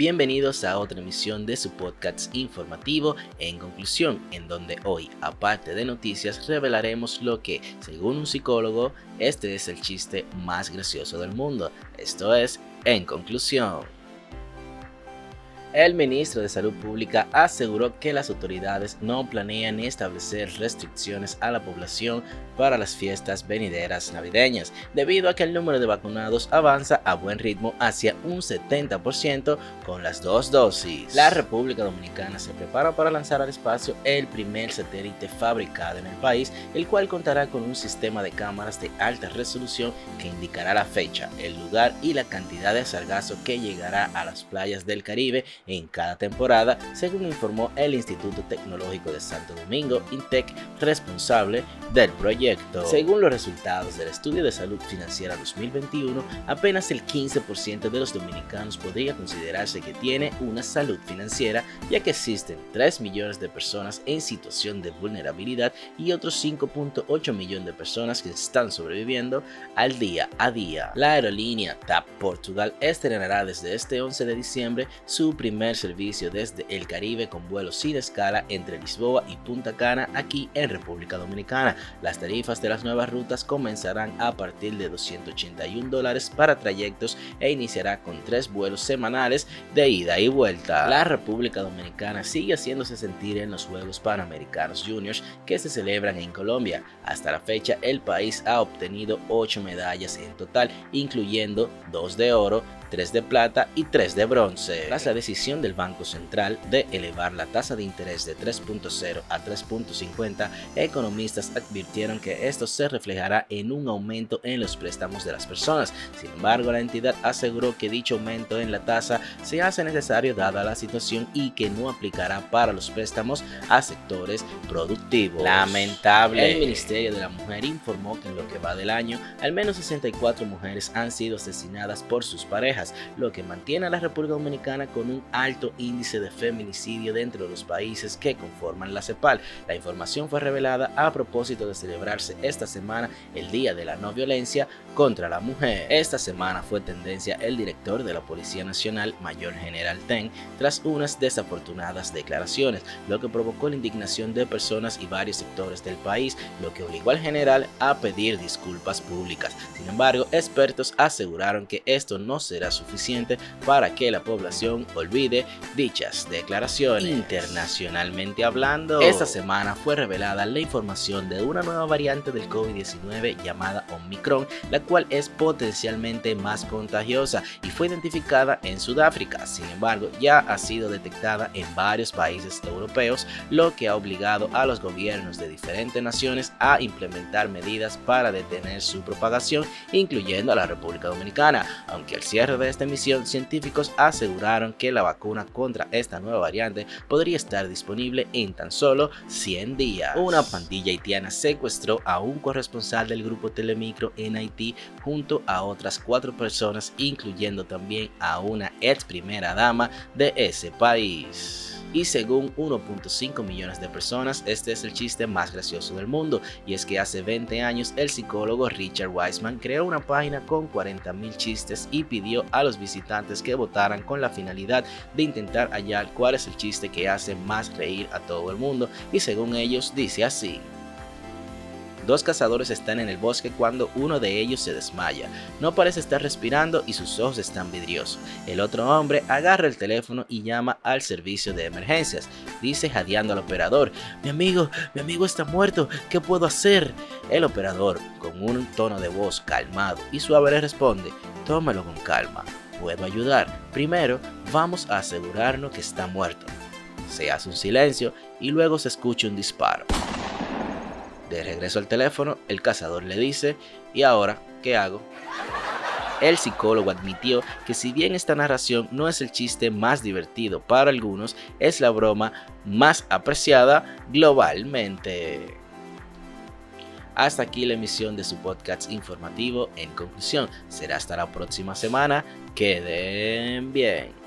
Bienvenidos a otra emisión de su podcast informativo en conclusión, en donde hoy, aparte de noticias, revelaremos lo que, según un psicólogo, este es el chiste más gracioso del mundo. Esto es, en conclusión. El ministro de Salud Pública aseguró que las autoridades no planean establecer restricciones a la población para las fiestas venideras navideñas, debido a que el número de vacunados avanza a buen ritmo hacia un 70% con las dos dosis. La República Dominicana se prepara para lanzar al espacio el primer satélite fabricado en el país, el cual contará con un sistema de cámaras de alta resolución que indicará la fecha, el lugar y la cantidad de sargazo que llegará a las playas del Caribe en cada temporada, según informó el Instituto Tecnológico de Santo Domingo, INTEC, responsable del proyecto. Según los resultados del Estudio de Salud Financiera 2021, apenas el 15% de los dominicanos podría considerarse que tiene una salud financiera, ya que existen 3 millones de personas en situación de vulnerabilidad y otros 5.8 millones de personas que están sobreviviendo al día a día. La aerolínea TAP Portugal estrenará desde este 11 de diciembre su primer servicio desde el Caribe con vuelos sin escala entre Lisboa y Punta Cana aquí en República Dominicana. Las tarifas de las nuevas rutas comenzarán a partir de 281 dólares para trayectos e iniciará con tres vuelos semanales de ida y vuelta. La República Dominicana sigue haciéndose sentir en los Juegos Panamericanos Juniors que se celebran en Colombia. Hasta la fecha el país ha obtenido 8 medallas en total, incluyendo 2 de oro, 3 de plata y 3 de bronce. Tras la decisión del Banco Central de elevar la tasa de interés de 3.0 a 3.50, economistas advirtieron que esto se reflejará en un aumento en los préstamos de las personas. Sin embargo, la entidad aseguró que dicho aumento en la tasa se hace necesario dada la situación y que no aplicará para los préstamos a sectores productivos. Lamentable. El Ministerio de la Mujer informó que en lo que va del año, al menos 64 mujeres han sido asesinadas por sus parejas lo que mantiene a la República Dominicana con un alto índice de feminicidio dentro de los países que conforman la CEPAL. La información fue revelada a propósito de celebrarse esta semana el Día de la No Violencia contra la Mujer. Esta semana fue tendencia el director de la Policía Nacional, Mayor General Ten, tras unas desafortunadas declaraciones, lo que provocó la indignación de personas y varios sectores del país, lo que obligó al general a pedir disculpas públicas. Sin embargo, expertos aseguraron que esto no será suficiente para que la población olvide dichas declaraciones. Internacionalmente hablando, esta semana fue revelada la información de una nueva variante del COVID-19 llamada Omicron, la cual es potencialmente más contagiosa y fue identificada en Sudáfrica. Sin embargo, ya ha sido detectada en varios países europeos, lo que ha obligado a los gobiernos de diferentes naciones a implementar medidas para detener su propagación, incluyendo a la República Dominicana, aunque el cierre de esta emisión, científicos aseguraron que la vacuna contra esta nueva variante podría estar disponible en tan solo 100 días. Una pandilla haitiana secuestró a un corresponsal del grupo Telemicro en Haití junto a otras cuatro personas, incluyendo también a una ex primera dama de ese país y según 1.5 millones de personas, este es el chiste más gracioso del mundo. Y es que hace 20 años el psicólogo Richard Wiseman creó una página con 40.000 chistes y pidió a los visitantes que votaran con la finalidad de intentar hallar cuál es el chiste que hace más reír a todo el mundo. Y según ellos dice así. Dos cazadores están en el bosque cuando uno de ellos se desmaya. No parece estar respirando y sus ojos están vidriosos. El otro hombre agarra el teléfono y llama al servicio de emergencias. Dice jadeando al operador, mi amigo, mi amigo está muerto, ¿qué puedo hacer? El operador, con un tono de voz calmado y suave le responde, tómalo con calma, puedo ayudar. Primero, vamos a asegurarnos que está muerto. Se hace un silencio y luego se escucha un disparo. De regreso al teléfono, el cazador le dice, ¿y ahora qué hago? El psicólogo admitió que si bien esta narración no es el chiste más divertido para algunos, es la broma más apreciada globalmente. Hasta aquí la emisión de su podcast informativo. En conclusión, será hasta la próxima semana. Queden bien.